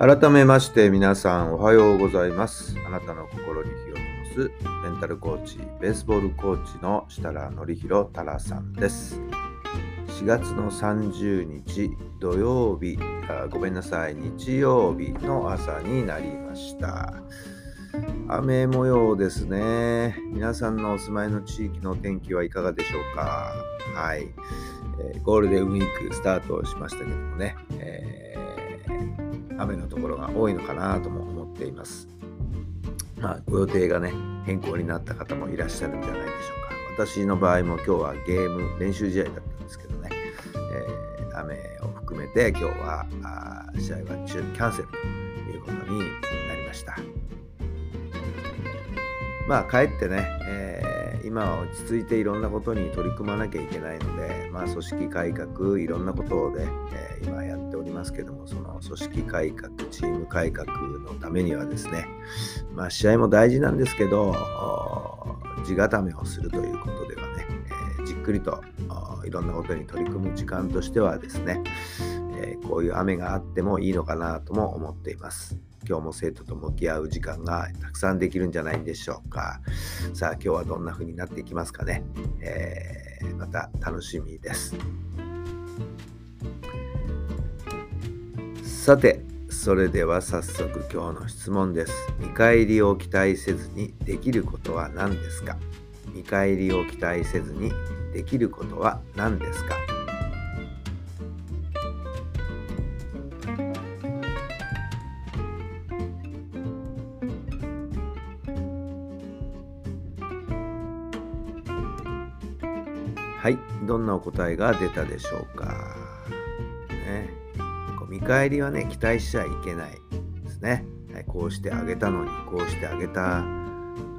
改めまして皆さんおはようございます。あなたの心に火を灯すメンタルコーチベースボールコーチの設楽範弘太良さんです。4月の30日土曜日あごめんなさい。日曜日の朝になりました。雨模様ですね。皆さんのお住まいの地域の天気はいかがでしょうか。はい、えー、ゴールデンウィークスタートしましたけどもね、えー雨のところが多いのかなとも思っています。まあ、ご予定がね、変更になった方もいらっしゃるんじゃないでしょうか。私の場合も今日はゲーム、練習試合だったんですけどね、えー、雨を含めて今日はあ試合は中キャンセルということになりました。まあ、帰ってね、えー今は落ち着いていろんなことに取り組まなきゃいけないので、まあ、組織改革いろんなことで、えー、今やってますけどもその組織改革チーム改革のためにはですね、まあ、試合も大事なんですけど地固めをするということではね、えー、じっくりといろんなことに取り組む時間としてはですね、えー、こういう雨があってもいいのかなとも思っています。今日も生徒と向き合う時間がたくさんできるんじゃないんでしょうか。さあ今日はどんな風になっていきますかね。えー、また楽しみです。さて、それでは早速今日の質問です。見返りを期待せずにできることは何ですか？見返りを期待せずにできることは何ですか？はい、どんなお答えが出たでしょうか？見返りはね、期待しちゃいけないですね。はい、こうしてあげたのに、こうしてあげた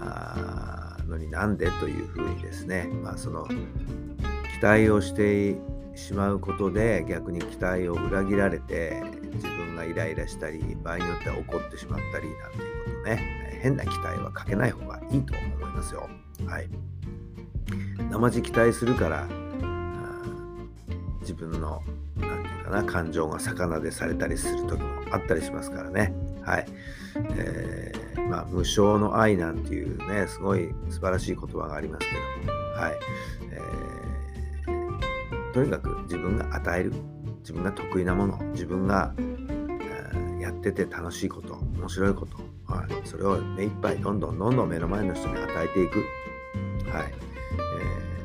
あのになんでというふうにですね、まあ、その期待をしてしまうことで逆に期待を裏切られて自分がイライラしたり場合によっては怒ってしまったりなんていうことね変な期待はかけない方がいいと思いますよ。はい。生地期待するから自分の何て言うかな感情が魚でされたりする時もあったりしますからね。はい。えー、まあ、無償の愛なんていうね、すごい素晴らしい言葉がありますけども、はい。えー、とにかく自分が与える、自分が得意なもの、自分が、えー、やってて楽しいこと、面白いこと、はい、それを目いっぱいどんどんどんどん目の前の人に与えていく。はい。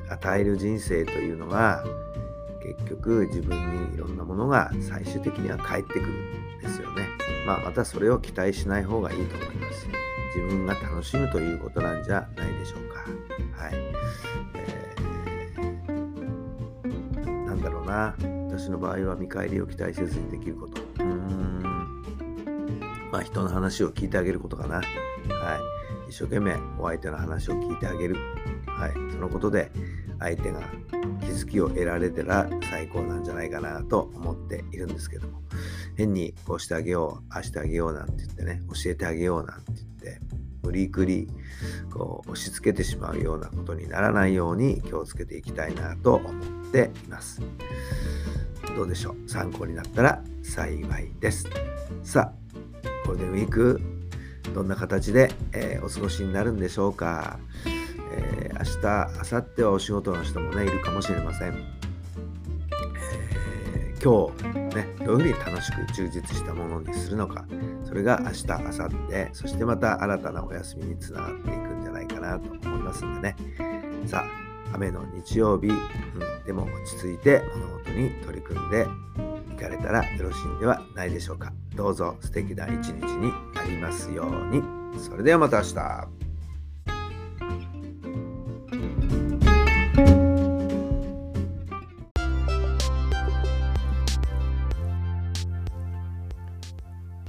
えー、与える人生というのは結局自分にいろんなものが最終的には返ってくるんですよね。まあ、またそれを期待しない方がいいと思います。自分が楽しむということなんじゃないでしょうか。はい。えー、なんだろうな。私の場合は見返りを期待せずにできること。うーん。まあ人の話を聞いてあげることかな。はい。一生懸命お相手の話を聞いてあげる。はい、そのことで相手が気づきを得られたら最高なんじゃないかなと思っているんですけども。変にこうしてあげようああしてあげようなんて言ってね教えてあげようなんて言って無理くりこう押し付けてしまうようなことにならないように気をつけていきたいなと思っています。どうでしょう？参考になったら幸いです。さあゴールデンウィークどんな形で、えー、お過ごしになるんでしょうか？えー、明日、明後日はお仕事の人もね、いるかもしれません。えー、今日、ね、どういうふうに楽しく充実したものにするのか、それが明日、明後日、そしてまた新たなお休みにつながっていくんじゃないかなと思いますんでね。さあ、雨の日曜日、うん、でも落ち着いて物事に取り組んでいかれたらよろしいんではないでしょうか。どうぞ素敵な一日になりますように。それではまた明日。